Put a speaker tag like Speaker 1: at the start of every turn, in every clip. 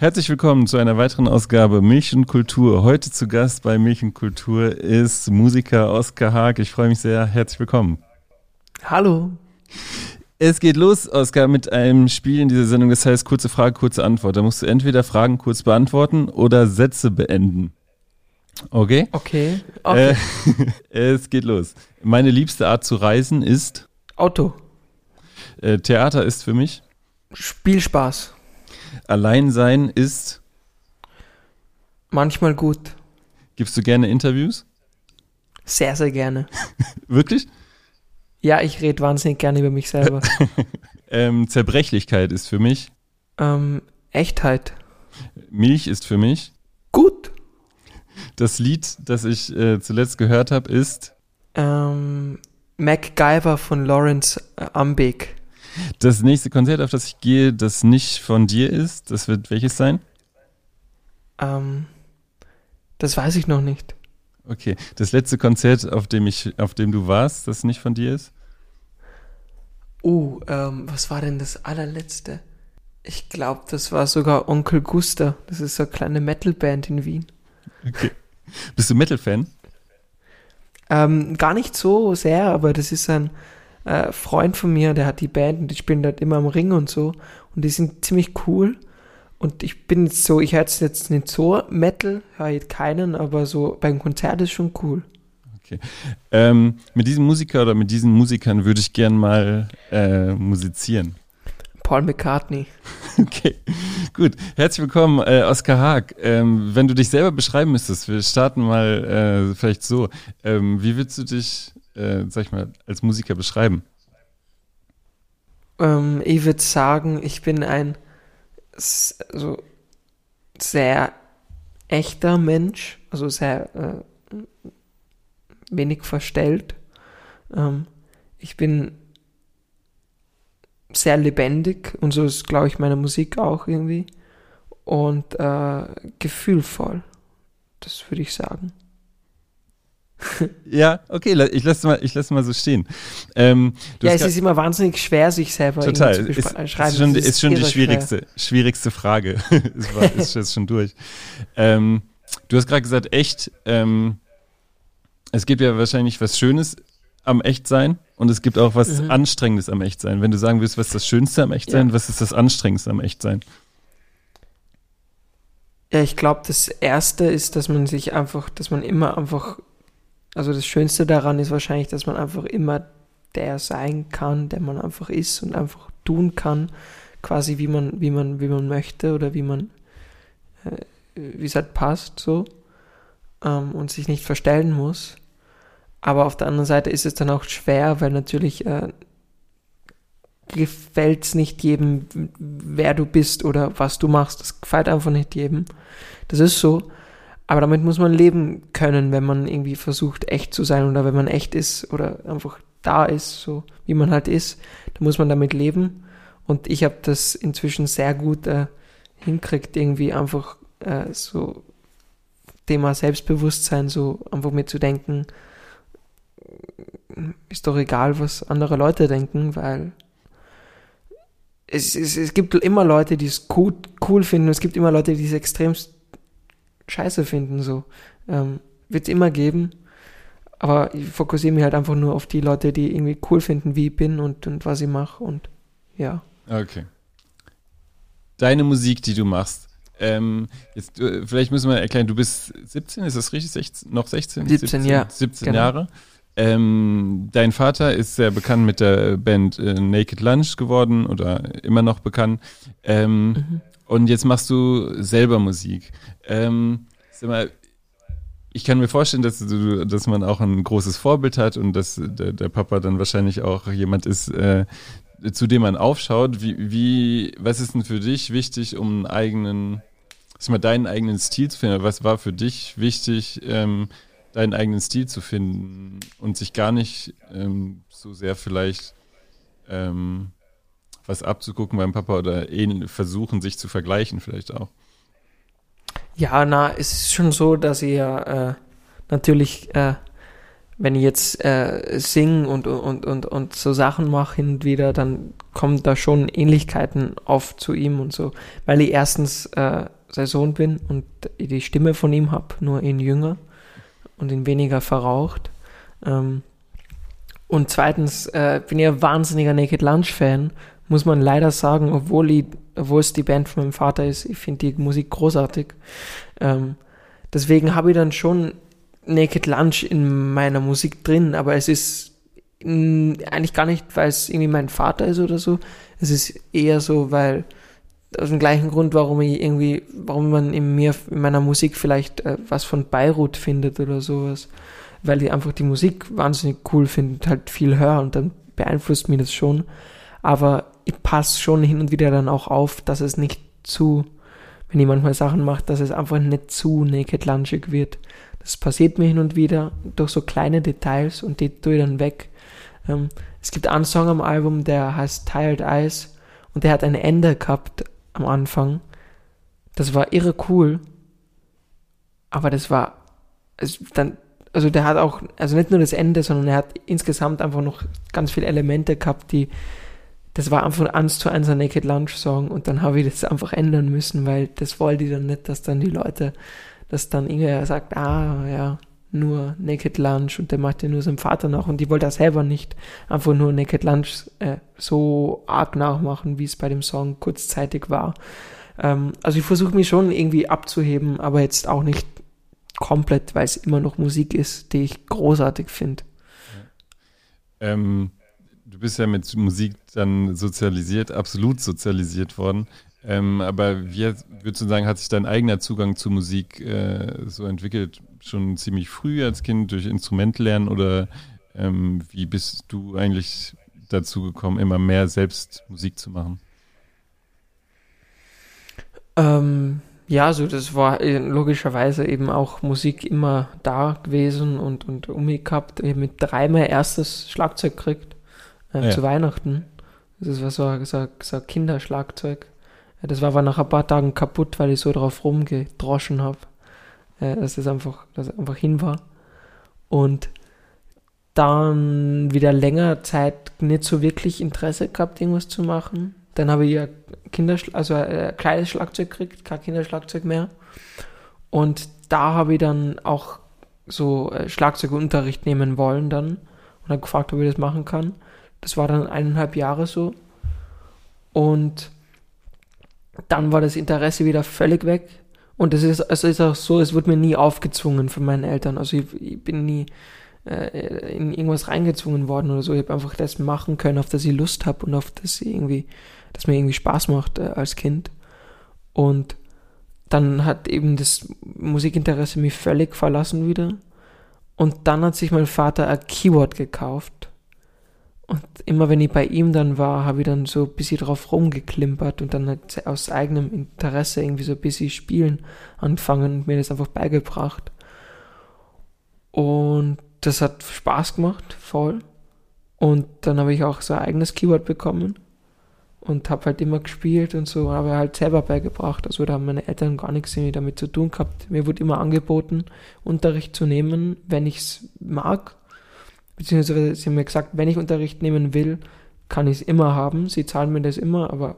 Speaker 1: Herzlich willkommen zu einer weiteren Ausgabe Milch und Kultur. Heute zu Gast bei Milch und Kultur ist Musiker Oskar Haag. Ich freue mich sehr. Herzlich willkommen.
Speaker 2: Hallo.
Speaker 1: Es geht los, Oskar, mit einem Spiel in dieser Sendung, das heißt kurze Frage, kurze Antwort. Da musst du entweder Fragen kurz beantworten oder Sätze beenden. Okay?
Speaker 2: Okay. okay.
Speaker 1: Äh, es geht los. Meine liebste Art zu reisen ist?
Speaker 2: Auto.
Speaker 1: Äh, Theater ist für mich?
Speaker 2: Spielspaß.
Speaker 1: Alleinsein ist?
Speaker 2: Manchmal gut.
Speaker 1: Gibst du gerne Interviews?
Speaker 2: Sehr, sehr gerne.
Speaker 1: Wirklich?
Speaker 2: Ja, ich rede wahnsinnig gerne über mich selber.
Speaker 1: ähm, Zerbrechlichkeit ist für mich?
Speaker 2: Ähm, Echtheit.
Speaker 1: Milch ist für mich?
Speaker 2: Gut.
Speaker 1: Das Lied, das ich äh, zuletzt gehört habe, ist?
Speaker 2: Ähm, MacGyver von Lawrence Ambeek.
Speaker 1: Das nächste Konzert, auf das ich gehe, das nicht von dir ist, das wird welches sein?
Speaker 2: Ähm, das weiß ich noch nicht.
Speaker 1: Okay. Das letzte Konzert, auf dem ich, auf dem du warst, das nicht von dir ist?
Speaker 2: Oh, ähm, was war denn das allerletzte? Ich glaube, das war sogar Onkel Guster. Das ist so eine kleine Metalband in Wien.
Speaker 1: Okay. Bist du Metal-Fan?
Speaker 2: Ähm, gar nicht so sehr, aber das ist ein äh, Freund von mir, der hat die Band und die spielen dort immer am Ring und so. Und die sind ziemlich cool. Und ich bin jetzt so, ich höre jetzt nicht so Metal, höre jetzt keinen, aber so beim Konzert ist schon cool.
Speaker 1: Okay. Ähm, mit diesem Musiker oder mit diesen Musikern würde ich gern mal äh, musizieren.
Speaker 2: Paul McCartney.
Speaker 1: Okay, gut. Herzlich willkommen, äh, Oskar Haag. Ähm, wenn du dich selber beschreiben müsstest, wir starten mal äh, vielleicht so. Ähm, wie würdest du dich, äh, sag ich mal, als Musiker beschreiben?
Speaker 2: Ähm, ich würde sagen, ich bin ein so sehr echter Mensch, also sehr äh, wenig verstellt. Ähm, ich bin sehr lebendig und so ist, glaube ich, meine Musik auch irgendwie. Und äh, gefühlvoll, das würde ich sagen.
Speaker 1: ja, okay, ich lasse mal, ich lasse mal so stehen. Ähm,
Speaker 2: ja, es ist immer wahnsinnig schwer, sich selber
Speaker 1: total. zu beschreiben. Ist, ist schon, ist, ist schon die schwierigste, schwierigste Frage. ist, war, ist jetzt schon durch. Ähm, du hast gerade gesagt, echt. Ähm, es gibt ja wahrscheinlich was Schönes am Echtsein und es gibt auch was mhm. Anstrengendes am Echtsein. Wenn du sagen willst, was ist das Schönste am Echtsein, ja. was ist das Anstrengendste am Echtsein?
Speaker 2: Ja, ich glaube, das Erste ist, dass man sich einfach, dass man immer einfach, also das Schönste daran ist wahrscheinlich, dass man einfach immer der sein kann, der man einfach ist und einfach tun kann, quasi wie man, wie man, wie man möchte oder wie man, äh, wie es halt passt, so, ähm, und sich nicht verstellen muss. Aber auf der anderen Seite ist es dann auch schwer, weil natürlich äh, gefällt es nicht jedem, wer du bist oder was du machst. Das gefällt einfach nicht jedem. Das ist so. Aber damit muss man leben können, wenn man irgendwie versucht, echt zu sein oder wenn man echt ist oder einfach da ist, so wie man halt ist. Da muss man damit leben. Und ich habe das inzwischen sehr gut äh, hinkriegt, irgendwie einfach äh, so Thema Selbstbewusstsein, so einfach mitzudenken, ist doch egal, was andere Leute denken, weil es, es, es gibt immer Leute, die es cool, cool finden, es gibt immer Leute, die es extrem scheiße finden, so. Ähm, Wird es immer geben, aber ich fokussiere mich halt einfach nur auf die Leute, die irgendwie cool finden, wie ich bin und, und was ich mache und ja.
Speaker 1: Okay. Deine Musik, die du machst, ähm, jetzt, äh, vielleicht müssen wir erklären, du bist 17, ist das richtig? 16, noch 16?
Speaker 2: 17, 17 ja.
Speaker 1: 17 genau. Jahre. Ähm, dein Vater ist sehr bekannt mit der Band äh, Naked Lunch geworden oder immer noch bekannt. Ähm, mhm. Und jetzt machst du selber Musik. Ähm, sag mal, ich kann mir vorstellen, dass, du, dass man auch ein großes Vorbild hat und dass der, der Papa dann wahrscheinlich auch jemand ist, äh, zu dem man aufschaut. Wie, wie, was ist denn für dich wichtig, um einen eigenen, sag mal, deinen eigenen Stil zu finden? Was war für dich wichtig? Ähm, deinen eigenen Stil zu finden und sich gar nicht ähm, so sehr vielleicht ähm, was abzugucken beim Papa oder versuchen, sich zu vergleichen vielleicht auch.
Speaker 2: Ja, na, es ist schon so, dass ich ja äh, natürlich äh, wenn ich jetzt äh, sing und, und, und, und so Sachen mache hin und wieder, dann kommen da schon Ähnlichkeiten auf zu ihm und so, weil ich erstens äh, sein Sohn bin und die Stimme von ihm habe, nur in jünger und in weniger verraucht. Ähm, und zweitens äh, bin ich ein wahnsinniger Naked Lunch Fan, muss man leider sagen, obwohl, ich, obwohl es die Band von meinem Vater ist. Ich finde die Musik großartig. Ähm, deswegen habe ich dann schon Naked Lunch in meiner Musik drin, aber es ist mh, eigentlich gar nicht, weil es irgendwie mein Vater ist oder so. Es ist eher so, weil aus dem gleichen Grund, warum ich irgendwie, warum man in mir, in meiner Musik vielleicht äh, was von Beirut findet oder sowas weil ich einfach die Musik wahnsinnig cool finde halt viel höre und dann beeinflusst mich das schon. Aber ich passe schon hin und wieder dann auch auf, dass es nicht zu, wenn ich manchmal Sachen mache, dass es einfach nicht zu naked lunchig wird. Das passiert mir hin und wieder durch so kleine Details und die tue ich dann weg. Ähm, es gibt einen Song am Album, der heißt Tired Eyes und der hat ein Ende gehabt am Anfang. Das war irre cool. Aber das war, also dann, also der hat auch, also nicht nur das Ende, sondern er hat insgesamt einfach noch ganz viele Elemente gehabt, die, das war einfach eins zu eins ein Naked Lunch Song und dann habe ich das einfach ändern müssen, weil das wollte ich dann nicht, dass dann die Leute, dass dann irgendwer sagt, ah, ja, nur Naked Lunch und der macht ja nur seinem Vater nach und die wollte er selber nicht einfach nur Naked Lunch äh, so arg nachmachen, wie es bei dem Song kurzzeitig war. Ähm, also ich versuche mich schon irgendwie abzuheben, aber jetzt auch nicht komplett, weil es immer noch Musik ist, die ich großartig finde.
Speaker 1: Ähm, du bist ja mit Musik dann sozialisiert, absolut sozialisiert worden. Ähm, aber wie würdest du sagen, hat sich dein eigener Zugang zu Musik äh, so entwickelt? Schon ziemlich früh als Kind durch Instrumentlernen oder ähm, wie bist du eigentlich dazu gekommen, immer mehr selbst Musik zu machen?
Speaker 2: Ähm, ja, also das war äh, logischerweise eben auch Musik immer da gewesen und, und um gehabt. Ich mit drei mein erstes Schlagzeug gekriegt äh, ja. zu Weihnachten. Das war so, so, so ein Kinderschlagzeug. Das war aber nach ein paar Tagen kaputt, weil ich so drauf rumgedroschen habe, äh, dass es einfach, dass es einfach hin war. Und dann wieder länger Zeit nicht so wirklich Interesse gehabt, irgendwas zu machen. Dann habe ich ja Kinderschl also ein äh, kleines Schlagzeug gekriegt, kein Kinderschlagzeug mehr. Und da habe ich dann auch so äh, Schlagzeugunterricht nehmen wollen dann und habe gefragt, ob ich das machen kann. Das war dann eineinhalb Jahre so. Und dann war das Interesse wieder völlig weg. Und es ist, also ist auch so, es wurde mir nie aufgezwungen von meinen Eltern. Also ich, ich bin nie äh, in irgendwas reingezwungen worden oder so. Ich habe einfach das machen können, auf das ich Lust habe und auf das irgendwie das mir irgendwie Spaß macht äh, als Kind. Und dann hat eben das Musikinteresse mich völlig verlassen wieder. Und dann hat sich mein Vater ein Keyboard gekauft. Und immer wenn ich bei ihm dann war, habe ich dann so ein bisschen drauf rumgeklimpert und dann halt aus eigenem Interesse irgendwie so ein bisschen spielen angefangen und mir das einfach beigebracht. Und das hat Spaß gemacht, voll. Und dann habe ich auch so ein eigenes Keyboard bekommen und habe halt immer gespielt und so, habe halt selber beigebracht. Also da haben meine Eltern gar nichts damit zu tun gehabt. Mir wurde immer angeboten, Unterricht zu nehmen, wenn ich es mag. Beziehungsweise sie haben mir gesagt, wenn ich Unterricht nehmen will, kann ich es immer haben. Sie zahlen mir das immer, aber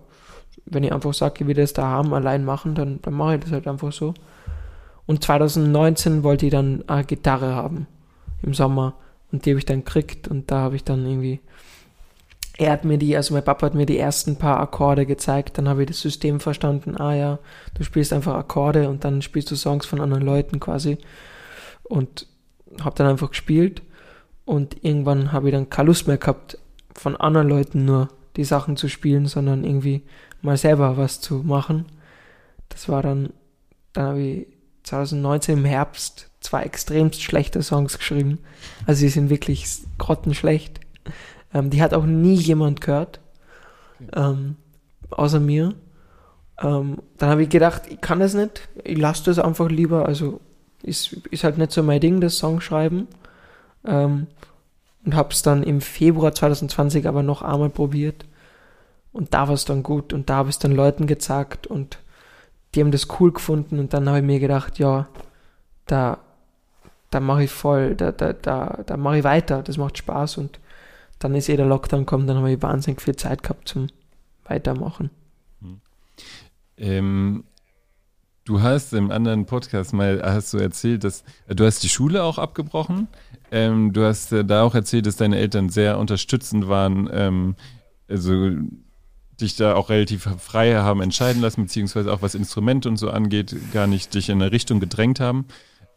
Speaker 2: wenn ich einfach sage, ich will das da haben, allein machen, dann, dann mache ich das halt einfach so. Und 2019 wollte ich dann eine Gitarre haben im Sommer und die habe ich dann gekriegt und da habe ich dann irgendwie er hat mir die, also mein Papa hat mir die ersten paar Akkorde gezeigt, dann habe ich das System verstanden, ah ja, du spielst einfach Akkorde und dann spielst du Songs von anderen Leuten quasi und habe dann einfach gespielt und irgendwann habe ich dann keine Lust mehr gehabt, von anderen Leuten nur die Sachen zu spielen, sondern irgendwie mal selber was zu machen. Das war dann, dann habe ich 2019 im Herbst zwei extremst schlechte Songs geschrieben. Also sie sind wirklich grottenschlecht. Ähm, die hat auch nie jemand gehört, ähm, außer mir. Ähm, dann habe ich gedacht, ich kann das nicht, ich lasse das einfach lieber. Also ist, ist halt nicht so mein Ding, das Songschreiben. Ähm, und habe es dann im Februar 2020 aber noch einmal probiert. Und da war es dann gut und da habe ich es dann Leuten gezeigt und die haben das cool gefunden und dann habe ich mir gedacht, ja, da, da mache ich voll, da, da, da, da mache ich weiter, das macht Spaß und dann ist eh der Lockdown gekommen, dann habe ich wahnsinnig viel Zeit gehabt zum Weitermachen. Hm.
Speaker 1: Ähm, du hast im anderen Podcast mal hast du erzählt, dass äh, du hast die Schule auch abgebrochen. Ähm, du hast äh, da auch erzählt, dass deine Eltern sehr unterstützend waren, ähm, also dich da auch relativ frei haben entscheiden lassen, beziehungsweise auch was Instrumente und so angeht, gar nicht dich in eine Richtung gedrängt haben.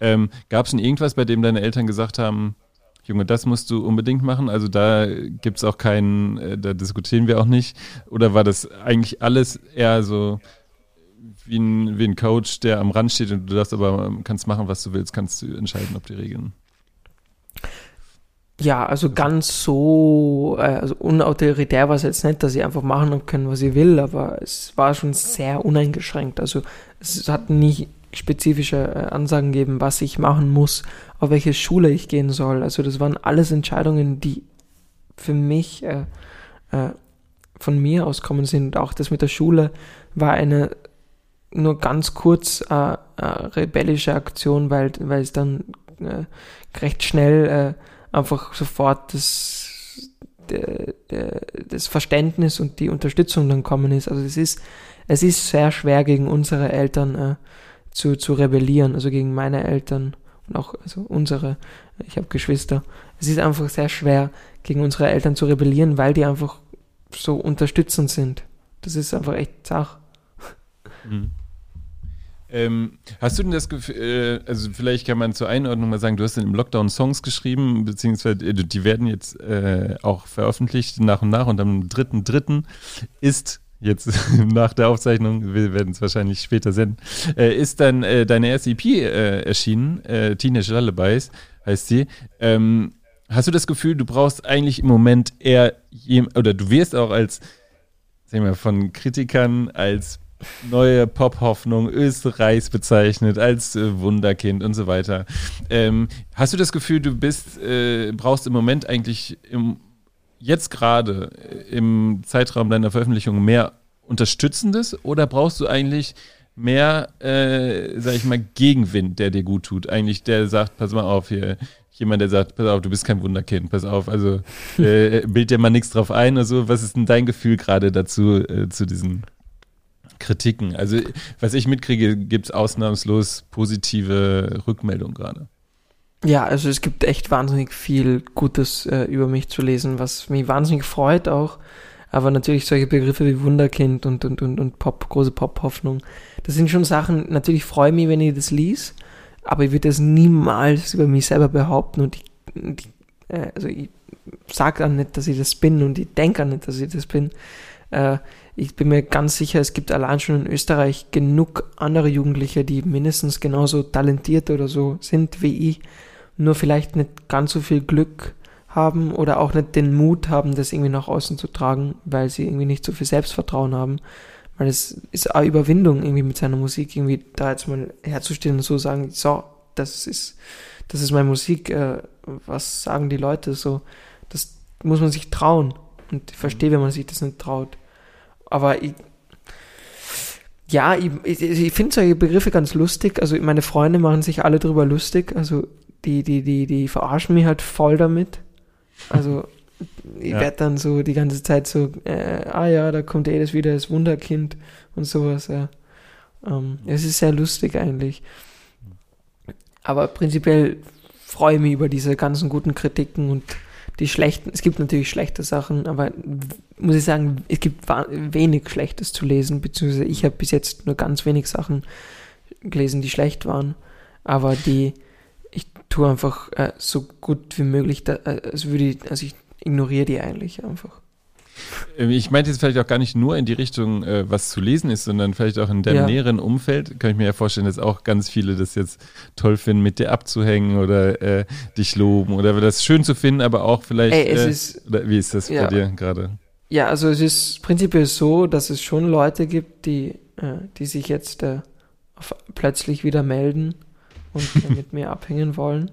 Speaker 1: Ähm, Gab es denn irgendwas, bei dem deine Eltern gesagt haben, Junge, das musst du unbedingt machen? Also da gibt es auch keinen, äh, da diskutieren wir auch nicht. Oder war das eigentlich alles eher so wie ein, wie ein Coach, der am Rand steht und du darfst aber ähm, kannst machen, was du willst, kannst du entscheiden, ob die Regeln.
Speaker 2: Ja, also ganz so, äh, also unautoritär war es jetzt nicht, dass ich einfach machen können, was ich will, aber es war schon sehr uneingeschränkt. Also es hat nicht spezifische äh, Ansagen gegeben, was ich machen muss, auf welche Schule ich gehen soll. Also das waren alles Entscheidungen, die für mich äh, äh, von mir auskommen sind. Auch das mit der Schule war eine nur ganz kurz äh, äh, rebellische Aktion, weil, weil es dann äh, recht schnell einfach sofort das, das Verständnis und die Unterstützung dann kommen ist. Also es ist, es ist sehr schwer gegen unsere Eltern zu, zu rebellieren, also gegen meine Eltern und auch also unsere, ich habe Geschwister. Es ist einfach sehr schwer, gegen unsere Eltern zu rebellieren, weil die einfach so unterstützend sind. Das ist einfach echt Sache.
Speaker 1: Mhm. Ähm, hast du denn das Gefühl, äh, also vielleicht kann man zur Einordnung mal sagen, du hast dann im Lockdown Songs geschrieben, beziehungsweise äh, die werden jetzt äh, auch veröffentlicht nach und nach und am 3.3. ist jetzt nach der Aufzeichnung, wir werden es wahrscheinlich später senden, äh, ist dann äh, deine erste EP äh, erschienen, Teenage Lullabies heißt sie. Ähm, hast du das Gefühl, du brauchst eigentlich im Moment eher, oder du wirst auch als, sag mal, von Kritikern als neue Pop-Hoffnung Österreichs bezeichnet, als äh, Wunderkind und so weiter. Ähm, hast du das Gefühl, du bist, äh, brauchst im Moment eigentlich im jetzt gerade äh, im Zeitraum deiner Veröffentlichung mehr Unterstützendes oder brauchst du eigentlich mehr, äh, sag ich mal, Gegenwind, der dir gut tut? Eigentlich der sagt, pass mal auf hier, jemand, der sagt, pass auf, du bist kein Wunderkind, pass auf, also äh, bild dir mal nichts drauf ein oder so. Was ist denn dein Gefühl gerade dazu, äh, zu diesen Kritiken? Also, was ich mitkriege, gibt es ausnahmslos positive Rückmeldungen gerade.
Speaker 2: Ja, also es gibt echt wahnsinnig viel Gutes äh, über mich zu lesen, was mich wahnsinnig freut auch. Aber natürlich solche Begriffe wie Wunderkind und, und, und, und Pop, große Pop-Hoffnung, das sind schon Sachen, natürlich freue ich mich, wenn ich das lies, aber ich würde das niemals über mich selber behaupten und ich, ich äh, also ich sage dann nicht, dass ich das bin und ich denke auch nicht, dass ich das bin. Äh, ich bin mir ganz sicher, es gibt allein schon in Österreich genug andere Jugendliche, die mindestens genauso talentiert oder so sind wie ich nur vielleicht nicht ganz so viel Glück haben oder auch nicht den Mut haben, das irgendwie nach außen zu tragen, weil sie irgendwie nicht so viel Selbstvertrauen haben. Weil es ist eine Überwindung, irgendwie mit seiner Musik irgendwie da jetzt mal herzustehen und so sagen, so, das ist, das ist meine Musik, äh, was sagen die Leute so? Das muss man sich trauen. Und ich verstehe, wenn man sich das nicht traut. Aber ich, ja, ich, ich, ich finde solche Begriffe ganz lustig. Also meine Freunde machen sich alle drüber lustig. Also die, die, die, die verarschen mich halt voll damit. Also ich ja. werde dann so die ganze Zeit so, äh, ah ja, da kommt eh das wieder, das Wunderkind und sowas. Ja. Ähm, es ist sehr lustig eigentlich. Aber prinzipiell freue ich mich über diese ganzen guten Kritiken und die schlechten. Es gibt natürlich schlechte Sachen, aber muss ich sagen, es gibt wenig Schlechtes zu lesen, beziehungsweise ich habe bis jetzt nur ganz wenig Sachen gelesen, die schlecht waren. Aber die, tue einfach äh, so gut wie möglich, da, äh, also, würde ich, also ich ignoriere die eigentlich einfach.
Speaker 1: Ähm, ich meinte jetzt vielleicht auch gar nicht nur in die Richtung, äh, was zu lesen ist, sondern vielleicht auch in deinem ja. näheren Umfeld. Kann ich mir ja vorstellen, dass auch ganz viele das jetzt toll finden, mit dir abzuhängen oder äh, dich loben oder das schön zu finden, aber auch vielleicht. Ey,
Speaker 2: es äh, ist,
Speaker 1: wie ist das ja. bei dir gerade?
Speaker 2: Ja, also es ist prinzipiell so, dass es schon Leute gibt, die, äh, die sich jetzt äh, plötzlich wieder melden und mit mir abhängen wollen.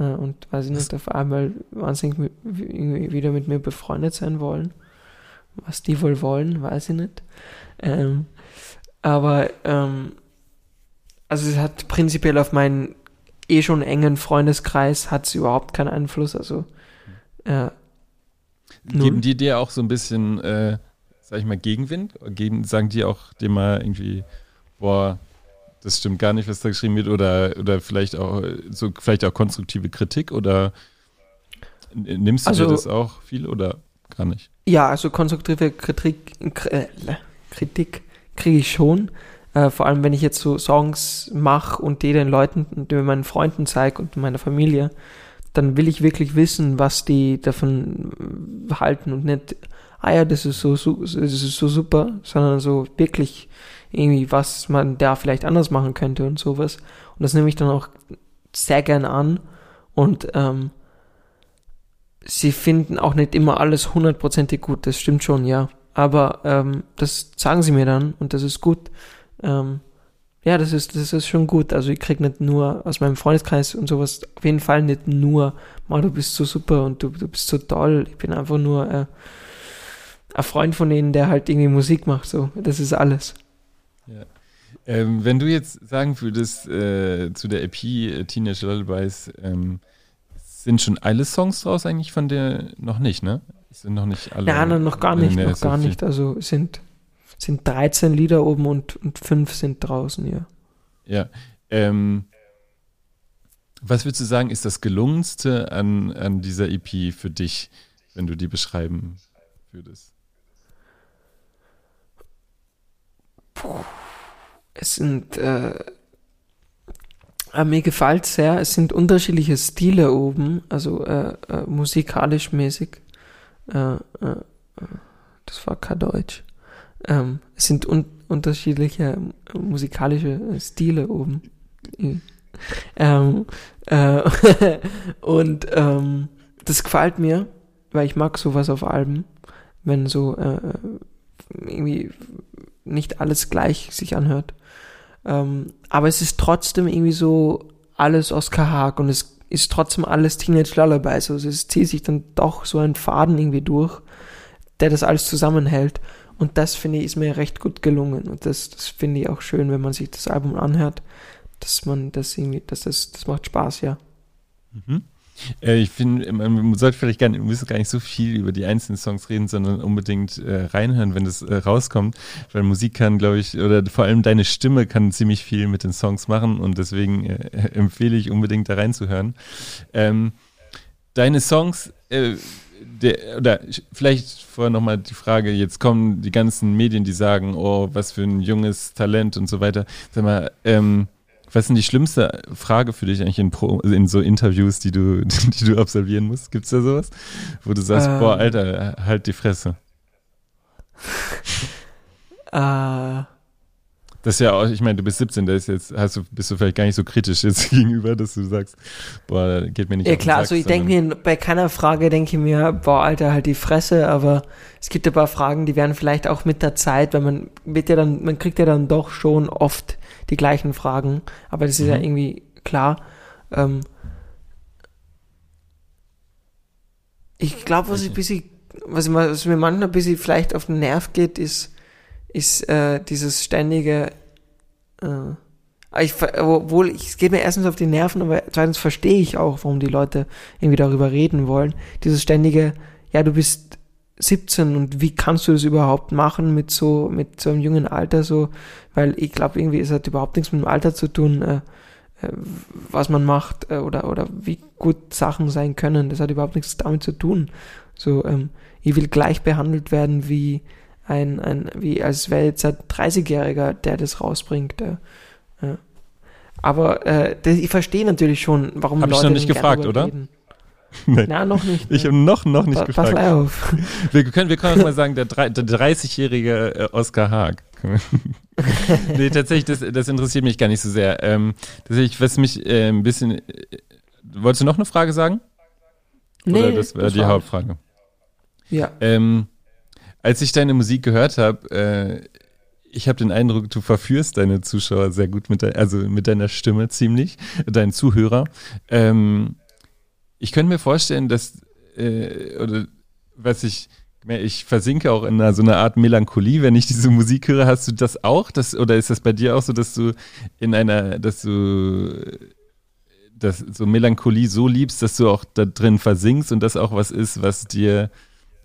Speaker 2: Äh, und weiß ich nicht, auf einmal wahnsinnig mit, wieder mit mir befreundet sein wollen. Was die wohl wollen, weiß ich nicht. Ähm, aber ähm, also es hat prinzipiell auf mein eh schon engen Freundeskreis hat es überhaupt keinen Einfluss. Also äh,
Speaker 1: Geben die dir auch so ein bisschen, äh, sag ich mal, Gegenwind? Geben, sagen die auch dir mal irgendwie, boah, das stimmt gar nicht, was da geschrieben wird, oder, oder vielleicht auch so vielleicht auch konstruktive Kritik oder nimmst du also, dir das auch viel oder gar nicht?
Speaker 2: Ja, also konstruktive Kritik, äh, Kritik kriege ich schon. Äh, vor allem, wenn ich jetzt so Songs mache und die den Leuten, die meinen Freunden zeige und meiner Familie, dann will ich wirklich wissen, was die davon halten und nicht, ah ja, das ist so, so, das ist so super, sondern so wirklich irgendwie, was man da vielleicht anders machen könnte und sowas. Und das nehme ich dann auch sehr gern an und ähm, sie finden auch nicht immer alles hundertprozentig gut, das stimmt schon, ja. Aber ähm, das sagen sie mir dann und das ist gut. Ähm, ja, das ist, das ist schon gut. Also ich krieg nicht nur aus meinem Freundeskreis und sowas, auf jeden Fall nicht nur, mal du bist so super und du, du bist so toll. Ich bin einfach nur äh, ein Freund von denen, der halt irgendwie Musik macht. So, das ist alles.
Speaker 1: Ja. Ähm, wenn du jetzt sagen würdest äh, zu der EP äh, Teenage Lullabies, ähm, sind schon alle Songs draus eigentlich von der noch nicht, ne? Sind noch nicht alle.
Speaker 2: Ja, nein, noch gar nicht, noch gar nicht. Also sind sind 13 Lieder oben und, und fünf sind draußen, ja.
Speaker 1: Ja. Ähm, was würdest du sagen, ist das gelungenste an, an dieser EP für dich, wenn du die beschreiben würdest?
Speaker 2: Puh. Es sind, äh, äh, mir gefällt sehr, es sind unterschiedliche Stile oben, also äh, äh, musikalisch mäßig. Äh, äh, das war kein Deutsch. Ähm, es sind un unterschiedliche äh, musikalische Stile oben. ähm, äh, und ähm, das gefällt mir, weil ich mag sowas auf Alben, wenn so äh, irgendwie nicht alles gleich sich anhört. Ähm, aber es ist trotzdem irgendwie so alles Oscar Haag und es ist trotzdem alles Teenage Lullaby. Also es zieht sich dann doch so ein Faden irgendwie durch, der das alles zusammenhält. Und das finde ich ist mir recht gut gelungen. Und das, das finde ich auch schön, wenn man sich das Album anhört, dass man das irgendwie, dass das, das macht Spaß, ja.
Speaker 1: Mhm. Äh, ich finde, man sollte vielleicht gar nicht, müssen gar nicht so viel über die einzelnen Songs reden, sondern unbedingt äh, reinhören, wenn das äh, rauskommt. Weil Musik kann, glaube ich, oder vor allem deine Stimme kann ziemlich viel mit den Songs machen und deswegen äh, empfehle ich unbedingt da reinzuhören. Ähm, deine Songs, äh, der, oder vielleicht vorher nochmal die Frage, jetzt kommen die ganzen Medien, die sagen, oh, was für ein junges Talent und so weiter. Sag mal, ähm, was ist denn die schlimmste Frage für dich eigentlich in, Pro, in so Interviews, die du, die du absolvieren musst? Gibt es da sowas? Wo du sagst, ähm, boah, Alter, halt die Fresse. äh, das ist ja auch, ich meine, du bist 17, da ist jetzt, hast du, bist du vielleicht gar nicht so kritisch jetzt gegenüber, dass du sagst, boah, geht mir nicht
Speaker 2: Ja klar, also ich denke mir, bei keiner Frage denke ich mir, boah, Alter, halt die Fresse, aber es gibt ein paar Fragen, die werden vielleicht auch mit der Zeit, weil man wird ja dann, man kriegt ja dann doch schon oft die gleichen Fragen, aber das ist mhm. ja irgendwie klar. Ähm, ich glaube, was ich bisschen, was, was mir manchmal ein bisschen vielleicht auf den Nerv geht, ist, ist äh, dieses ständige, äh, ich, obwohl, ich, es geht mir erstens auf die Nerven, aber zweitens verstehe ich auch, warum die Leute irgendwie darüber reden wollen. Dieses ständige, ja, du bist 17 und wie kannst du das überhaupt machen mit so, mit so einem jungen Alter so, weil ich glaube irgendwie, es hat überhaupt nichts mit dem Alter zu tun, äh, äh, was man macht äh, oder, oder wie gut Sachen sein können. Das hat überhaupt nichts damit zu tun. So, ähm, ich will gleich behandelt werden wie, ein, ein wie als wäre jetzt ein 30-Jähriger, der das rausbringt. Äh, ja. Aber äh, das, ich verstehe natürlich schon, warum
Speaker 1: Hab Leute ich noch nicht gefragt, oder? Reden.
Speaker 2: Nee. Na, noch nicht.
Speaker 1: Ich habe noch, noch nicht pa gefragt.
Speaker 2: Pass auf.
Speaker 1: Wir können, wir können auch mal sagen, der, der 30-jährige äh, Oscar Haag. nee, tatsächlich, das, das interessiert mich gar nicht so sehr. Ähm, tatsächlich, was mich äh, ein bisschen. Äh, wolltest du noch eine Frage sagen?
Speaker 2: Oder
Speaker 1: nee, das wäre die Hauptfrage.
Speaker 2: Ja.
Speaker 1: Ähm, als ich deine Musik gehört habe, äh, ich habe den Eindruck, du verführst deine Zuschauer sehr gut mit, de also mit deiner Stimme ziemlich, deinen Zuhörer. Ähm, ich könnte mir vorstellen, dass, äh, oder was ich, ich versinke auch in einer, so einer Art Melancholie, wenn ich diese Musik höre. Hast du das auch? Das, oder ist das bei dir auch so, dass du in einer, dass du das so Melancholie so liebst, dass du auch da drin versinkst und das auch was ist, was dir,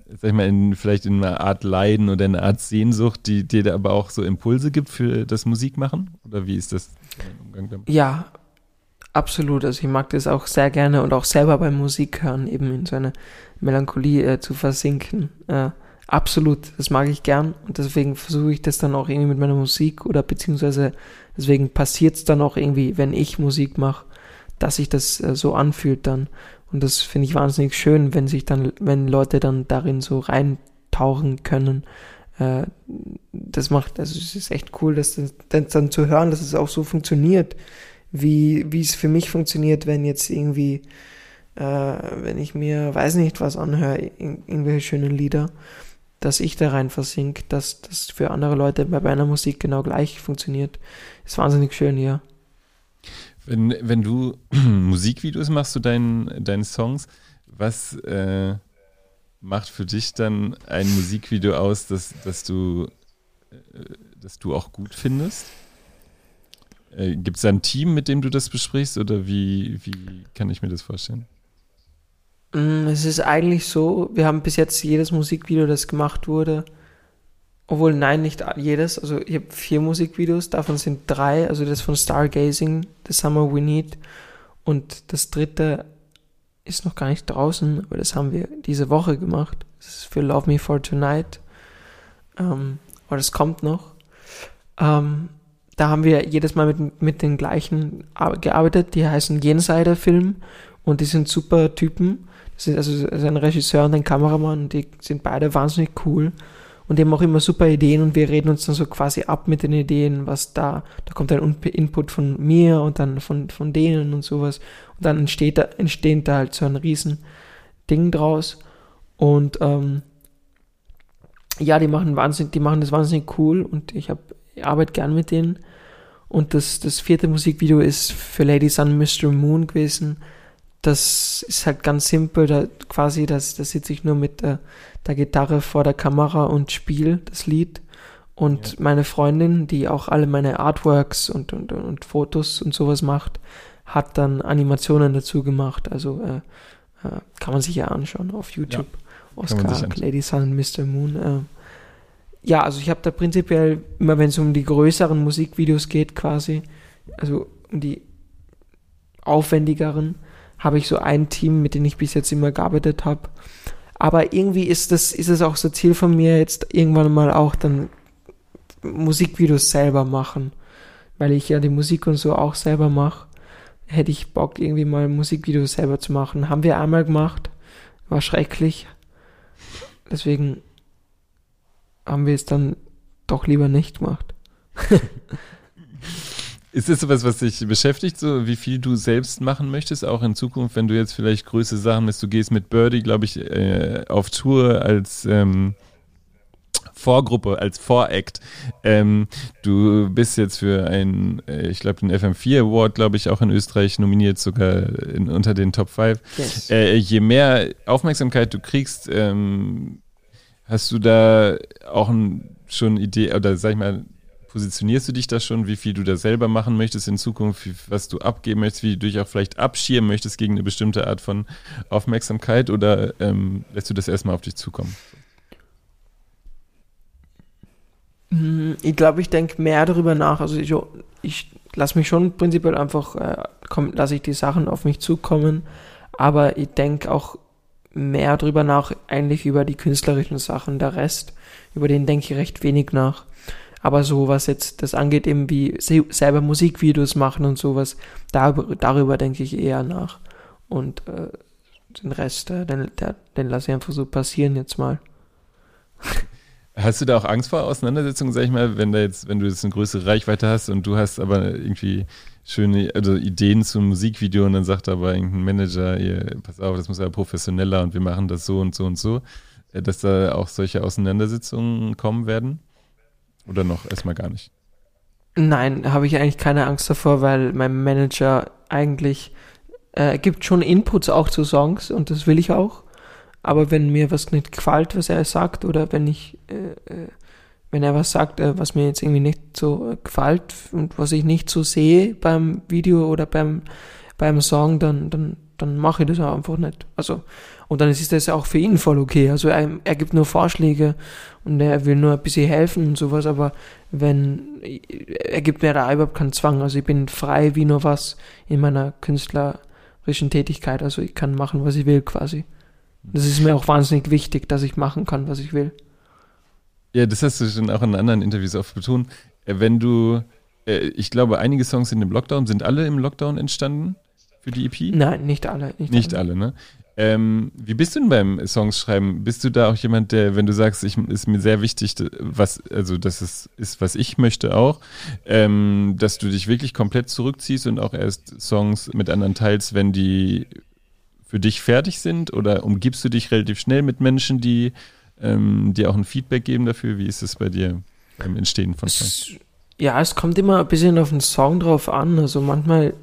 Speaker 1: sag ich mal, in, vielleicht in einer Art Leiden oder in einer Art Sehnsucht, die dir aber auch so Impulse gibt für das Musikmachen? Oder wie ist das
Speaker 2: Umgang damit? Ja, absolut. Also ich mag das auch sehr gerne und auch selber beim Musik hören, eben in so eine Melancholie äh, zu versinken. Äh, absolut, das mag ich gern und deswegen versuche ich das dann auch irgendwie mit meiner Musik oder beziehungsweise deswegen passiert es dann auch irgendwie, wenn ich Musik mache dass sich das äh, so anfühlt dann. Und das finde ich wahnsinnig schön, wenn sich dann, wenn Leute dann darin so reintauchen können. Äh, das macht, also es ist echt cool, das, das dann zu hören, dass es auch so funktioniert, wie, wie es für mich funktioniert, wenn jetzt irgendwie, äh, wenn ich mir, weiß nicht, was anhöre, irgendwelche schönen Lieder, dass ich da rein versink, dass das für andere Leute bei meiner Musik genau gleich funktioniert. Ist wahnsinnig schön, ja.
Speaker 1: Wenn, wenn du Musikvideos machst zu deinen, deinen Songs, was äh, macht für dich dann ein Musikvideo aus, das, das, du, äh, das du auch gut findest? Äh, Gibt es ein Team, mit dem du das besprichst oder wie, wie kann ich mir das vorstellen?
Speaker 2: Mm, es ist eigentlich so, wir haben bis jetzt jedes Musikvideo, das gemacht wurde, obwohl, nein, nicht jedes. Also ich habe vier Musikvideos, davon sind drei, also das von Stargazing, The Summer We Need. Und das dritte ist noch gar nicht draußen, aber das haben wir diese Woche gemacht. Das ist für Love Me For Tonight. Ähm, aber das kommt noch. Ähm, da haben wir jedes Mal mit, mit den gleichen gearbeitet, die heißen Jensider Film und die sind super Typen. Das ist also ein Regisseur und ein Kameramann die sind beide wahnsinnig cool. Und die haben auch immer super Ideen und wir reden uns dann so quasi ab mit den Ideen, was da, da kommt ein Input von mir und dann von, von denen und sowas. Und dann entsteht da, entsteht da halt so ein riesen Ding draus. Und ähm, ja, die machen wahnsinnig, die machen das wahnsinnig cool und ich habe arbeite gern mit denen und das, das vierte Musikvideo ist für Lady Sun Mr. Moon gewesen. Das ist halt ganz simpel, da quasi, das, das sitze ich nur mit der, der Gitarre vor der Kamera und spiele das Lied. Und ja. meine Freundin, die auch alle meine Artworks und, und, und Fotos und sowas macht, hat dann Animationen dazu gemacht. Also äh, äh, kann man sich ja anschauen auf YouTube. Ja, Oscar, Lady Sun, Mr. Moon. Äh. Ja, also ich habe da prinzipiell, immer wenn es um die größeren Musikvideos geht quasi, also um die aufwendigeren, habe ich so ein Team, mit dem ich bis jetzt immer gearbeitet habe. Aber irgendwie ist das, ist es auch so Ziel von mir, jetzt irgendwann mal auch dann Musikvideos selber machen. Weil ich ja die Musik und so auch selber mache. Hätte ich Bock, irgendwie mal Musikvideos selber zu machen. Haben wir einmal gemacht. War schrecklich. Deswegen haben wir es dann doch lieber nicht gemacht.
Speaker 1: Ist das sowas, was dich beschäftigt, so wie viel du selbst machen möchtest, auch in Zukunft, wenn du jetzt vielleicht größere Sachen bist? Du gehst mit Birdie, glaube ich, äh, auf Tour als ähm, Vorgruppe, als Voract. Ähm, du bist jetzt für ein, äh, ich glaube, den FM4 Award, glaube ich, auch in Österreich nominiert, sogar in, unter den Top 5. Yes. Äh, je mehr Aufmerksamkeit du kriegst, ähm, hast du da auch ein, schon Idee, oder sag ich mal, Positionierst du dich da schon, wie viel du da selber machen möchtest in Zukunft, was du abgeben möchtest, wie du dich auch vielleicht abschirmen möchtest gegen eine bestimmte Art von Aufmerksamkeit oder ähm, lässt du das erstmal auf dich zukommen?
Speaker 2: Hm, ich glaube, ich denke mehr darüber nach. Also ich, ich lasse mich schon prinzipiell einfach, äh, lasse ich die Sachen auf mich zukommen, aber ich denke auch mehr darüber nach, eigentlich über die künstlerischen Sachen. Der Rest, über den denke ich recht wenig nach. Aber so, was jetzt das angeht, eben wie selber Musikvideos machen und sowas, darüber, darüber denke ich eher nach. Und äh, den Rest, äh, den, den lasse ich einfach so passieren jetzt mal.
Speaker 1: Hast du da auch Angst vor Auseinandersetzungen, sag ich mal, wenn da jetzt, wenn du jetzt eine größere Reichweite hast und du hast aber irgendwie schöne also Ideen zum Musikvideo und dann sagt aber irgendein Manager, ihr, pass auf, das muss ja professioneller und wir machen das so und so und so, äh, dass da auch solche Auseinandersetzungen kommen werden? Oder noch erstmal gar nicht?
Speaker 2: Nein, habe ich eigentlich keine Angst davor, weil mein Manager eigentlich äh, gibt schon Inputs auch zu Songs und das will ich auch. Aber wenn mir was nicht gefällt, was er sagt, oder wenn ich, äh, äh, wenn er was sagt, äh, was mir jetzt irgendwie nicht so gefällt und was ich nicht so sehe beim Video oder beim beim Song, dann, dann, dann mache ich das auch einfach nicht. Also, und dann ist das auch für ihn voll okay. Also er, er gibt nur Vorschläge und er will nur ein bisschen helfen und sowas, aber wenn, er gibt mir da überhaupt keinen Zwang. Also ich bin frei wie nur was in meiner künstlerischen Tätigkeit. Also ich kann machen, was ich will quasi. Das ist mir auch wahnsinnig wichtig, dass ich machen kann, was ich will.
Speaker 1: Ja, das hast du schon auch in anderen Interviews oft betont. Äh, wenn du, äh, ich glaube, einige Songs sind im Lockdown, sind alle im Lockdown entstanden für die EP?
Speaker 2: Nein, nicht alle.
Speaker 1: Nicht, nicht alle. alle, ne? Ähm, wie bist du denn beim Songschreiben? Bist du da auch jemand, der, wenn du sagst, ich ist mir sehr wichtig, was, also das ist, ist was ich möchte auch, ähm, dass du dich wirklich komplett zurückziehst und auch erst Songs mit anderen teilst, wenn die für dich fertig sind? Oder umgibst du dich relativ schnell mit Menschen, die ähm, dir auch ein Feedback geben dafür? Wie ist es bei dir beim Entstehen von Songs?
Speaker 2: Ja, es kommt immer ein bisschen auf den Song drauf an. Also manchmal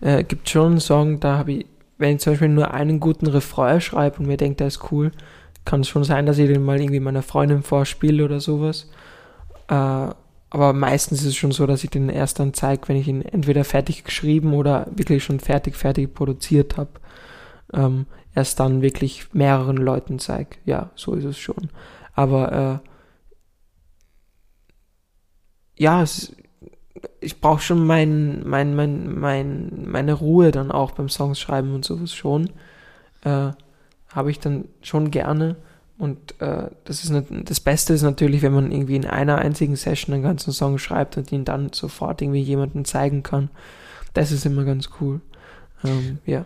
Speaker 2: äh, gibt es schon einen Song, da habe ich, wenn ich zum Beispiel nur einen guten Refrain schreibe und mir denke, der ist cool, kann es schon sein, dass ich den mal irgendwie meiner Freundin vorspiele oder sowas. Äh, aber meistens ist es schon so, dass ich den erst dann zeige, wenn ich ihn entweder fertig geschrieben oder wirklich schon fertig, fertig produziert habe ähm, erst dann wirklich mehreren Leuten zeige. Ja, so ist es schon. Aber äh, ja, es, ich brauche schon mein, mein, mein, mein, meine Ruhe dann auch beim Songs schreiben und sowas schon. Äh, Habe ich dann schon gerne. Und äh, das, ist das Beste ist natürlich, wenn man irgendwie in einer einzigen Session einen ganzen Song schreibt und ihn dann sofort irgendwie jemandem zeigen kann. Das ist immer ganz cool. Ähm, ja.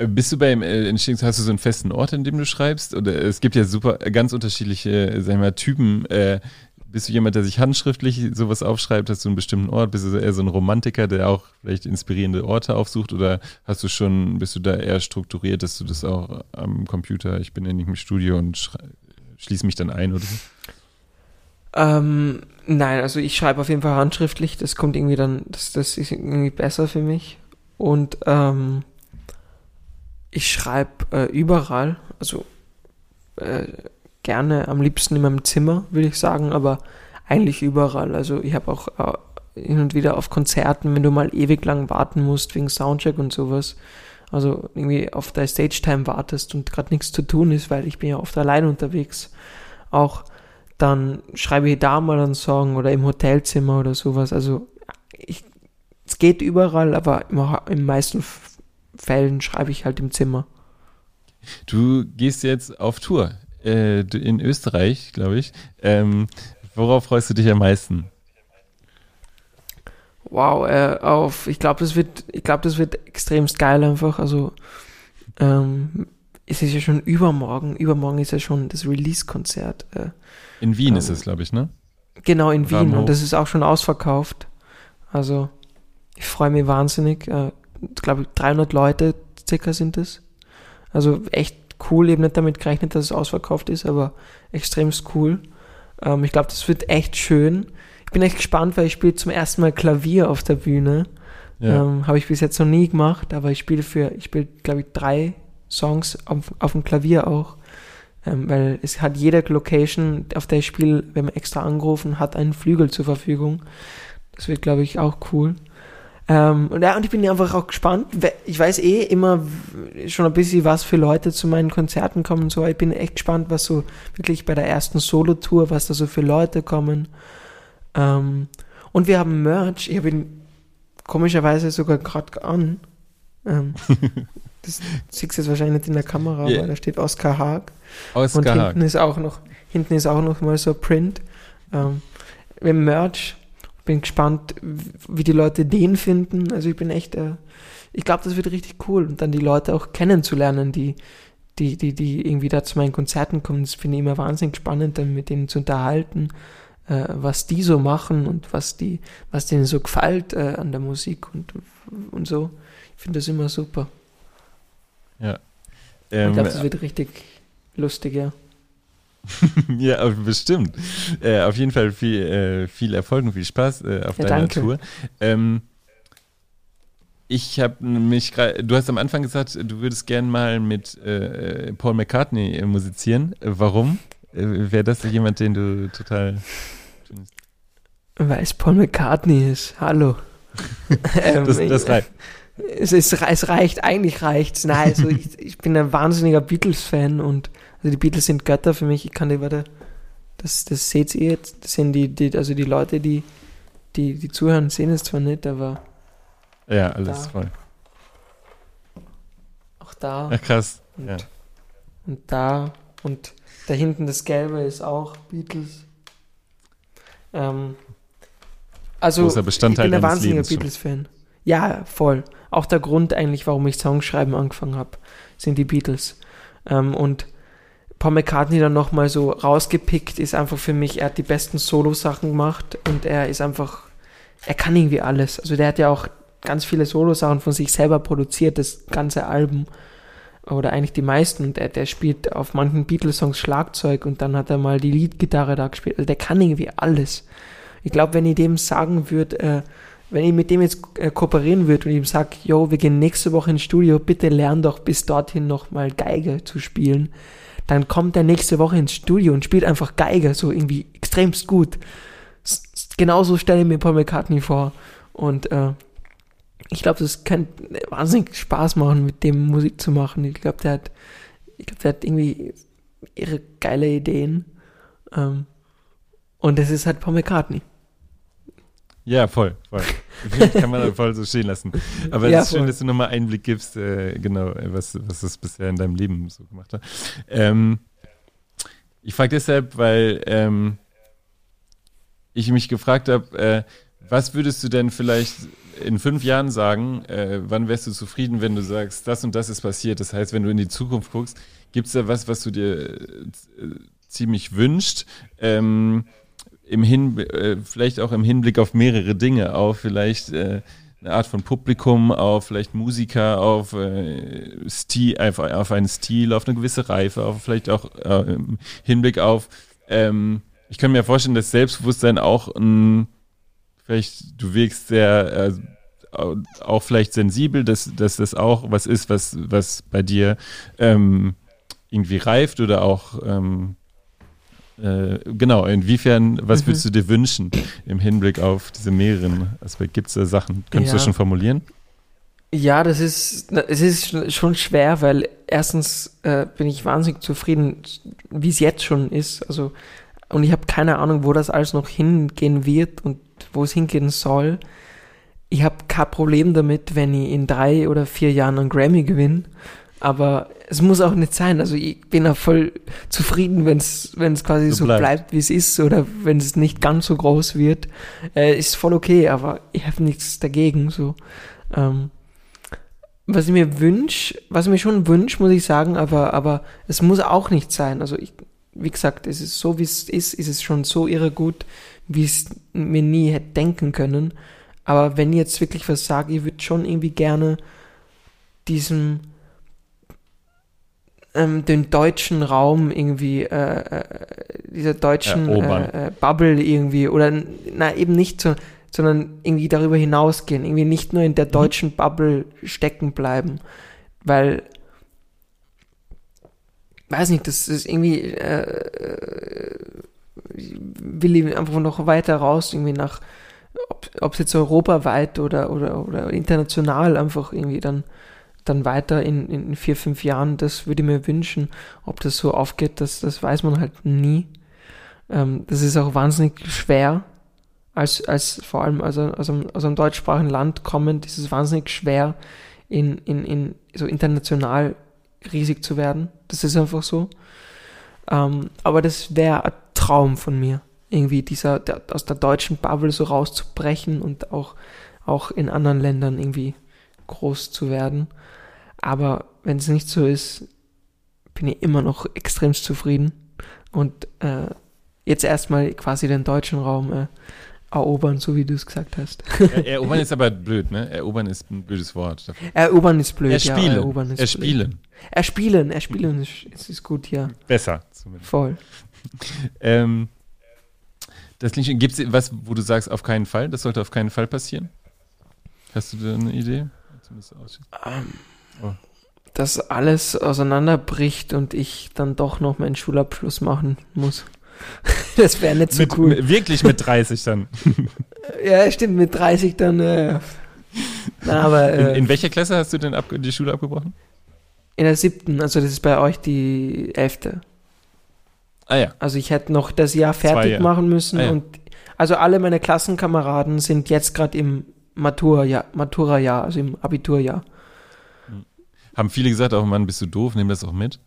Speaker 1: Äh, bist du beim äh, Entstehungs, hast du so einen festen Ort, in dem du schreibst? Oder es gibt ja super, äh, ganz unterschiedliche, sag ich mal, Typen. Äh, bist du jemand, der sich handschriftlich sowas aufschreibt? Hast du einen bestimmten Ort? Bist du eher so ein Romantiker, der auch vielleicht inspirierende Orte aufsucht? Oder hast du schon, bist du da eher strukturiert, dass du das auch am Computer, ich bin ja nicht im Studio und schließe mich dann ein oder so?
Speaker 2: Ähm, nein, also ich schreibe auf jeden Fall handschriftlich. Das kommt irgendwie dann, das, das ist irgendwie besser für mich. Und ähm, ich schreibe äh, überall, also äh, gerne am liebsten in meinem Zimmer, würde ich sagen, aber eigentlich überall. Also ich habe auch äh, hin und wieder auf Konzerten, wenn du mal ewig lang warten musst wegen Soundcheck und sowas, also irgendwie auf der Stage-Time wartest und gerade nichts zu tun ist, weil ich bin ja oft allein unterwegs, auch dann schreibe ich da mal einen Song oder im Hotelzimmer oder sowas. Also ich, es geht überall, aber im, im meisten Fällen schreibe ich halt im Zimmer.
Speaker 1: Du gehst jetzt auf Tour äh, in Österreich, glaube ich. Ähm, worauf freust du dich am meisten?
Speaker 2: Wow, äh, auf, ich glaube, das wird, ich glaube, das wird extremst geil einfach. Also, ähm, es ist ja schon übermorgen, übermorgen ist ja schon das Release-Konzert. Äh,
Speaker 1: in Wien ähm, ist es, glaube ich, ne?
Speaker 2: Genau, in Wien. Und das ist auch schon ausverkauft. Also, ich freue mich wahnsinnig. Äh, glaube ich, 300 Leute circa sind es. Also echt cool. Ich habe nicht damit gerechnet, dass es ausverkauft ist, aber extremst cool. Ähm, ich glaube, das wird echt schön. Ich bin echt gespannt, weil ich spiele zum ersten Mal Klavier auf der Bühne. Ja. Ähm, habe ich bis jetzt noch nie gemacht, aber ich spiele für, ich spiele, glaube ich, drei Songs auf, auf dem Klavier auch. Ähm, weil es hat jede Location, auf der ich spiele, wenn man extra angerufen hat, einen Flügel zur Verfügung. Das wird, glaube ich, auch cool. Ähm, und ja, und ich bin einfach auch gespannt. Ich weiß eh immer schon ein bisschen, was für Leute zu meinen Konzerten kommen so. Ich bin echt gespannt, was so wirklich bei der ersten Solo-Tour, was da so für Leute kommen. Ähm, und wir haben Merch. Ich habe ihn komischerweise sogar gerade an. Ähm, das siehst jetzt wahrscheinlich nicht in der Kamera, yeah. aber da steht Oscar Haag. Oscar und hinten Haag. ist auch noch, hinten ist auch noch mal so Print. Ähm, wir haben Merch bin gespannt, wie die Leute den finden. Also ich bin echt, äh, ich glaube, das wird richtig cool. Und dann die Leute auch kennenzulernen, die, die, die, die irgendwie da zu meinen Konzerten kommen. Das finde ich immer wahnsinnig spannend, dann mit denen zu unterhalten, äh, was die so machen und was die, was denen so gefällt äh, an der Musik und, und so. Ich finde das immer super.
Speaker 1: Ja.
Speaker 2: Ähm, ich glaube, das wird richtig lustig, ja.
Speaker 1: ja, bestimmt. Äh, auf jeden Fall viel, äh, viel Erfolg und viel Spaß äh, auf ja, deiner danke. Tour. Ähm, ich habe mich gerade, du hast am Anfang gesagt, du würdest gern mal mit äh, Paul McCartney äh, musizieren. Warum? Äh, Wäre das jemand, den du total.
Speaker 2: Weil es Paul McCartney ist. Hallo.
Speaker 1: ähm, das, das reicht.
Speaker 2: es, ist, es reicht, eigentlich reicht's. Nein, also ich, ich bin ein wahnsinniger Beatles-Fan und also die Beatles sind Götter für mich. Ich kann die, warte, das, das seht ihr jetzt. Das sind die, die, also die Leute, die, die, die zuhören, sehen es zwar nicht, aber.
Speaker 1: Ja, alles da. voll.
Speaker 2: Auch da.
Speaker 1: Ach, krass.
Speaker 2: Und,
Speaker 1: ja.
Speaker 2: und da. Und da hinten das Gelbe ist auch Beatles. Ähm, also,
Speaker 1: Großer Bestandteil
Speaker 2: ich bin ein wahnsinniger Beatles-Fan. Ja, voll. Auch der Grund eigentlich, warum ich Songschreiben angefangen habe, sind die Beatles. Ähm, und Paul McCartney dann nochmal so rausgepickt, ist einfach für mich, er hat die besten Solo-Sachen gemacht und er ist einfach, er kann irgendwie alles. Also der hat ja auch ganz viele Solo-Sachen von sich selber produziert, das ganze Album. Oder eigentlich die meisten. Und der, der spielt auf manchen Beatles-Songs Schlagzeug und dann hat er mal die Leadgitarre da gespielt. Also der kann irgendwie alles. Ich glaube, wenn ich dem sagen würde, äh, wenn ich mit dem jetzt äh, kooperieren würde und ihm sage, yo, wir gehen nächste Woche ins Studio, bitte lern doch bis dorthin nochmal Geige zu spielen, dann kommt er nächste Woche ins Studio und spielt einfach Geige, so irgendwie extremst gut. Genauso stelle ich mir Paul McCartney vor. Und äh, ich glaube, das könnte wahnsinnig Spaß machen, mit dem Musik zu machen. Ich glaube, der hat, ich glaube, der hat irgendwie ihre geile Ideen. Ähm, und das ist halt Paul McCartney.
Speaker 1: Ja, voll, voll. kann man voll so stehen lassen. Aber es ja, ist schön, dass du nochmal Einblick gibst, äh, genau, was, was das bisher in deinem Leben so gemacht hat. Ähm, ich frage deshalb, weil ähm, ich mich gefragt habe, äh, was würdest du denn vielleicht in fünf Jahren sagen, äh, wann wärst du zufrieden, wenn du sagst, das und das ist passiert? Das heißt, wenn du in die Zukunft guckst, gibt es da was, was du dir äh, ziemlich wünscht? Ähm, im Hin äh, vielleicht auch im Hinblick auf mehrere Dinge, auf vielleicht äh, eine Art von Publikum, auf vielleicht Musiker, auf äh, Stil, auf, auf einen Stil, auf eine gewisse Reife, auf vielleicht auch äh, im Hinblick auf, ähm, ich kann mir vorstellen, dass Selbstbewusstsein auch ein, vielleicht du wirkst sehr äh, auch vielleicht sensibel, dass, dass das auch was ist, was, was bei dir ähm, irgendwie reift oder auch ähm, äh, genau, inwiefern, was mhm. würdest du dir wünschen im Hinblick auf diese mehreren Aspekte? Gibt es da Sachen? Kannst ja. du schon formulieren?
Speaker 2: Ja, das ist, es ist schon schwer, weil erstens äh, bin ich wahnsinnig zufrieden, wie es jetzt schon ist. Also, und ich habe keine Ahnung, wo das alles noch hingehen wird und wo es hingehen soll. Ich habe kein Problem damit, wenn ich in drei oder vier Jahren einen Grammy gewinne. Aber es muss auch nicht sein. Also ich bin auch voll zufrieden, wenn es wenn es quasi so, so bleibt, bleibt wie es ist oder wenn es nicht ganz so groß wird. Äh, ist voll okay, aber ich habe nichts dagegen. So, ähm, was ich mir wünsche, was ich mir schon wünsche, muss ich sagen, aber aber es muss auch nicht sein. Also ich, wie gesagt, es ist so wie es ist, ist es schon so irre gut, wie es mir nie hätte denken können. Aber wenn ich jetzt wirklich was sage, ich würde schon irgendwie gerne diesem ähm, den deutschen Raum irgendwie, äh, äh, dieser deutschen äh, äh, Bubble irgendwie, oder na eben nicht so, sondern irgendwie darüber hinausgehen, irgendwie nicht nur in der mhm. deutschen Bubble stecken bleiben, weil weiß nicht, das ist irgendwie äh, will ich einfach noch weiter raus, irgendwie nach, ob es jetzt europaweit oder, oder, oder international einfach irgendwie dann dann weiter in, in vier, fünf Jahren, das würde ich mir wünschen. Ob das so aufgeht, das, das weiß man halt nie. Ähm, das ist auch wahnsinnig schwer, als, als vor allem also, also aus einem deutschsprachigen Land kommend, ist es wahnsinnig schwer, in, in, in so international riesig zu werden. Das ist einfach so. Ähm, aber das wäre ein Traum von mir, irgendwie dieser, der, aus der deutschen Bubble so rauszubrechen und auch, auch in anderen Ländern irgendwie groß zu werden. Aber wenn es nicht so ist, bin ich immer noch extrem zufrieden. Und äh, jetzt erstmal quasi den deutschen Raum äh, erobern, so wie du es gesagt hast.
Speaker 1: Ja, erobern ist aber blöd, ne? Erobern ist ein blödes Wort.
Speaker 2: Dafür. Erobern ist blöd,
Speaker 1: erspielen. ja.
Speaker 2: Erobern ist
Speaker 1: erspielen.
Speaker 2: Blöd. Erspielen, erspielen ist, ist, gut, ja.
Speaker 1: Besser zumindest.
Speaker 2: Voll.
Speaker 1: ähm, das gibt es was, wo du sagst, auf keinen Fall? Das sollte auf keinen Fall passieren? Hast du da eine Idee?
Speaker 2: Ähm, oh. Dass alles auseinanderbricht und ich dann doch noch meinen Schulabschluss machen muss. das wäre nicht so
Speaker 1: mit,
Speaker 2: cool.
Speaker 1: Wirklich mit 30 dann.
Speaker 2: ja, stimmt, mit 30 dann. Äh, Na, aber,
Speaker 1: in,
Speaker 2: äh,
Speaker 1: in welcher Klasse hast du denn ab, die Schule abgebrochen?
Speaker 2: in der siebten, also das ist bei euch die elfte.
Speaker 1: Ah ja.
Speaker 2: Also ich hätte noch das Jahr fertig machen müssen
Speaker 1: Ah, ja.
Speaker 2: und also alle meine Klassenkameraden sind jetzt gerade im Matura-Jahr, Matura-Jahr, also im Abiturjahr.
Speaker 1: Haben viele gesagt, auch Mann, bist du doof, nimm das auch mit.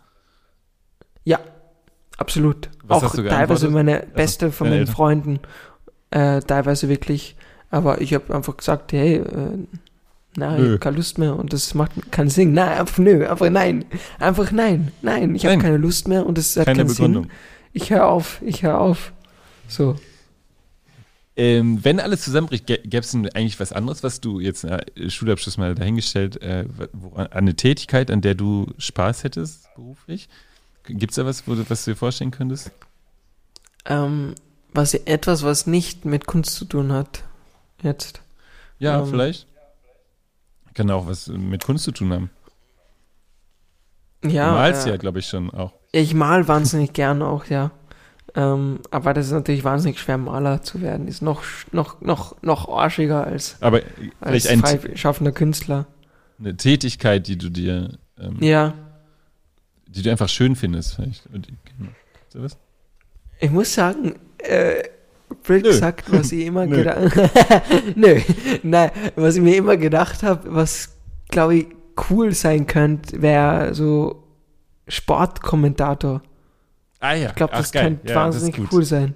Speaker 2: Ja, absolut.
Speaker 1: Was
Speaker 2: auch teilweise meine beste von meinen
Speaker 1: Eltern?
Speaker 2: Freunden, äh, teilweise wirklich. Aber ich habe einfach gesagt, hey, äh, nein, ich habe keine Lust mehr und das macht keinen Sinn. Nein, einfach nö, einfach nein, einfach nein, nein, ich habe keine Lust mehr und das hat
Speaker 1: Keine
Speaker 2: keinen
Speaker 1: Begründung.
Speaker 2: Sinn. Ich höre auf, ich höre auf. So.
Speaker 1: Ähm, wenn alles zusammenbricht, gäbe es denn eigentlich was anderes, was du jetzt äh, Schulabschluss mal dahingestellt, äh, wo, an eine Tätigkeit, an der du Spaß hättest beruflich? Gibt es da was, wo was du dir vorstellen könntest?
Speaker 2: Ähm, was etwas, was nicht mit Kunst zu tun hat. Jetzt.
Speaker 1: Ja,
Speaker 2: Ähm.
Speaker 1: vielleicht. Kann auch was mit Kunst zu tun haben.
Speaker 2: Ja.
Speaker 1: du malst
Speaker 2: äh,
Speaker 1: ja, glaube ich, schon auch.
Speaker 2: Ich mal wahnsinnig gern auch, ja. Ähm, aber das ist natürlich wahnsinnig schwer, Maler zu werden. Ist noch, noch, noch, noch arschiger als,
Speaker 1: Aber
Speaker 2: als
Speaker 1: ein,
Speaker 2: freischaffender Künstler.
Speaker 1: eine Tätigkeit, die du dir, ähm,
Speaker 2: Ja,
Speaker 1: die du einfach schön findest, vielleicht.
Speaker 2: Ich muss sagen, äh,
Speaker 1: Nö.
Speaker 2: gesagt, was ich immer gedacht Nö, nein, was ich mir immer gedacht habe, was glaube ich cool sein könnte, wäre so Sportkommentator.
Speaker 1: Ah ja.
Speaker 2: Ich glaube, das
Speaker 1: geil.
Speaker 2: könnte
Speaker 1: Ja, das
Speaker 2: wahnsinnig
Speaker 1: gut.
Speaker 2: cool sein.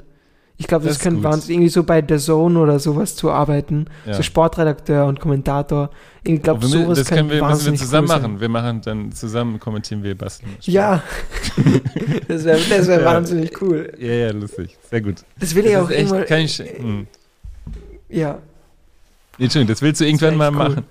Speaker 2: Ich glaube, das,
Speaker 1: Das
Speaker 2: könnte wahnsinnig irgendwie so bei The Zone oder sowas zu arbeiten.
Speaker 1: Ja.
Speaker 2: So Sportredakteur und Kommentator. Ich glaube,
Speaker 1: wir,
Speaker 2: sowas
Speaker 1: das können wir, müssen wir
Speaker 2: wahnsinnig
Speaker 1: zusammen
Speaker 2: cool
Speaker 1: machen. Wir machen dann zusammen, kommentieren wir basteln.
Speaker 2: Ja, das wäre das wär
Speaker 1: Ja.
Speaker 2: wahnsinnig cool.
Speaker 1: Ja, ja, lustig. Sehr gut.
Speaker 2: Das will ich
Speaker 1: Das
Speaker 2: auch
Speaker 1: ist echt,
Speaker 2: immer.
Speaker 1: kann ich, hm.
Speaker 2: Ja,
Speaker 1: Nee, Entschuldigung, das willst du irgendwann mal
Speaker 2: cool.
Speaker 1: machen.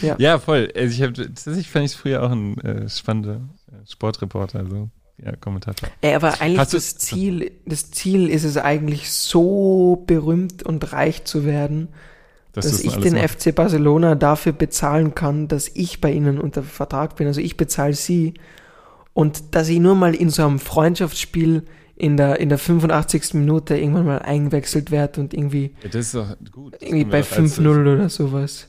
Speaker 2: Ja.
Speaker 1: Ja, voll. Also ich habe tatsächlich fand ich früher auch ein äh, spannender äh, Sportreporter, also ja, Kommentator.
Speaker 2: Ey, aber eigentlich
Speaker 1: Hast
Speaker 2: das Ziel, das Ziel ist es eigentlich so berühmt und reich zu werden,
Speaker 1: Dass,
Speaker 2: dass
Speaker 1: das
Speaker 2: ich den
Speaker 1: machst.
Speaker 2: FC Barcelona dafür bezahlen kann, dass ich bei ihnen unter Vertrag bin. Also ich bezahle sie und dass ich nur mal in so einem Freundschaftsspiel in der, in der 85. Minute irgendwann mal eingewechselt werde und irgendwie,
Speaker 1: Ja, das ist doch gut. Das
Speaker 2: irgendwie bei
Speaker 1: doch als-
Speaker 2: 5-0 oder sowas.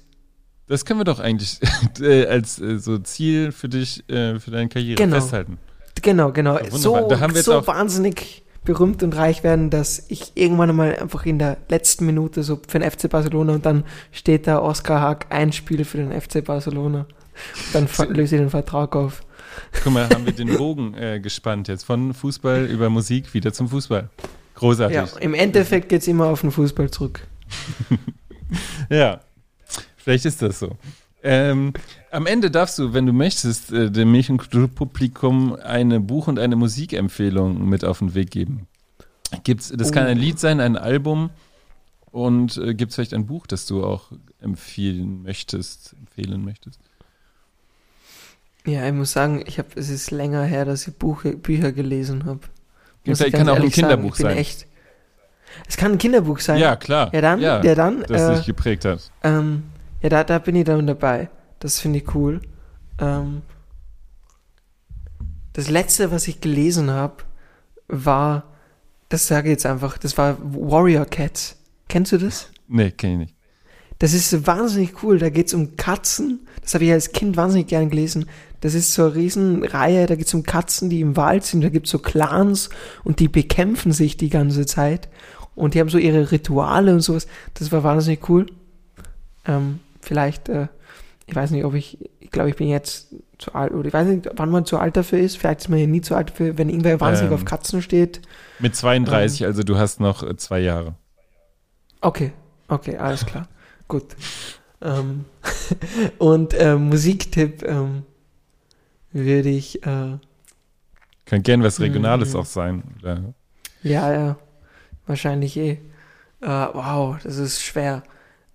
Speaker 1: Das können wir doch eigentlich äh, als äh, so Ziel für dich, äh, für deine Karriere
Speaker 2: Genau.
Speaker 1: festhalten.
Speaker 2: Genau, genau.
Speaker 1: Ja,
Speaker 2: so.
Speaker 1: Da haben wir
Speaker 2: so wahnsinnig berühmt und reich werden, dass ich irgendwann mal einfach in der letzten Minute so für den FC Barcelona und dann steht da Oskar Haag ein Spiel für den FC Barcelona. Dann löse ich den Vertrag auf.
Speaker 1: Guck mal, haben wir den Bogen äh, gespannt jetzt von Fußball über Musik wieder zum Fußball. Großartig.
Speaker 2: Ja, im Endeffekt geht's immer auf den Fußball zurück.
Speaker 1: Ja, vielleicht ist das so. Ähm, am Ende darfst du, wenn du möchtest, äh, dem Milch- und Kulturpublikum eine Buch- und eine Musikempfehlung mit auf den Weg geben. Gibt's, das kann
Speaker 2: Oh.
Speaker 1: ein Lied sein, ein Album und äh, gibt es vielleicht ein Buch, das du auch empfehlen möchtest, empfehlen möchtest?
Speaker 2: Ja, ich muss sagen, ich habe es ist länger her, dass ich Buche, Bücher gelesen habe.
Speaker 1: Vielleicht kann auch ein Kinderbuch
Speaker 2: bin
Speaker 1: sein.
Speaker 2: Echt, es kann ein Kinderbuch sein.
Speaker 1: Ja, klar.
Speaker 2: Ja, dann, ja, dann,
Speaker 1: das
Speaker 2: äh,
Speaker 1: dich geprägt hat.
Speaker 2: Ähm, ja, da, da bin ich dann dabei. Das finde ich cool. Ähm, das letzte, was ich gelesen habe, war, das sage ich jetzt einfach, das war Warrior Cats. Kennst du das?
Speaker 1: Nee, kenn ich nicht.
Speaker 2: Das ist wahnsinnig cool. Da geht's um Katzen. Das habe ich als Kind wahnsinnig gern gelesen. Das ist so eine Riesenreihe. Da geht's um Katzen, die im Wald sind. Da gibt's so Clans und die bekämpfen sich die ganze Zeit. Und die haben so ihre Rituale und sowas. Das war wahnsinnig cool. Ähm, vielleicht, äh, ich weiß nicht, ob ich, ich glaube, ich bin jetzt zu alt, oder ich weiß nicht, wann man zu alt dafür ist. Vielleicht ist man ja nie zu alt dafür, wenn irgendwer wahnsinnig
Speaker 1: Ähm.
Speaker 2: auf Katzen steht.
Speaker 1: Mit 32, also du hast noch äh, zwei Jahre.
Speaker 2: Okay, okay, alles klar. Gut. Ähm, und äh, Musiktipp ähm, würde ich, äh,
Speaker 1: Kann gern was Regionales
Speaker 2: Mhm.
Speaker 1: auch sein. Oder
Speaker 2: ja, ja, wahrscheinlich eh. Äh, wow, das ist schwer.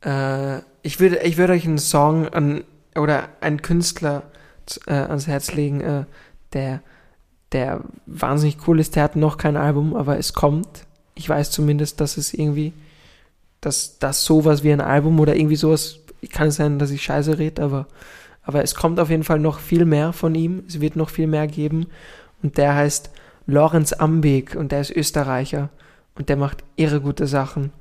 Speaker 2: Äh, ich würde, ich würde euch einen Song an, oder einen Künstler äh, ans Herz legen, äh, der, der wahnsinnig cool ist. Der hat noch kein Album, aber es kommt. Ich weiß zumindest, dass es irgendwie, dass das sowas wie ein Album oder irgendwie sowas, kann es sein, dass ich Scheiße rede, aber, aber es kommt auf jeden Fall noch viel mehr von ihm. Es wird noch viel mehr geben. Und der heißt Lorenz Ambeek und der ist Österreicher und der macht irre gute Sachen.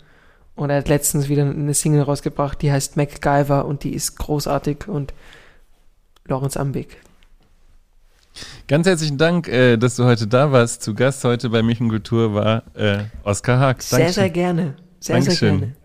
Speaker 2: Und er hat letztens wieder eine Single rausgebracht, die heißt MacGyver und die ist großartig und Lorenz Ambeck.
Speaker 1: Ganz herzlichen Dank, äh, dass du heute da warst. Zu Gast heute bei Mich Kultur war äh, Oskar Haag.
Speaker 2: Sehr, sehr gerne. Sehr,
Speaker 1: Dankeschön.
Speaker 2: sehr gerne.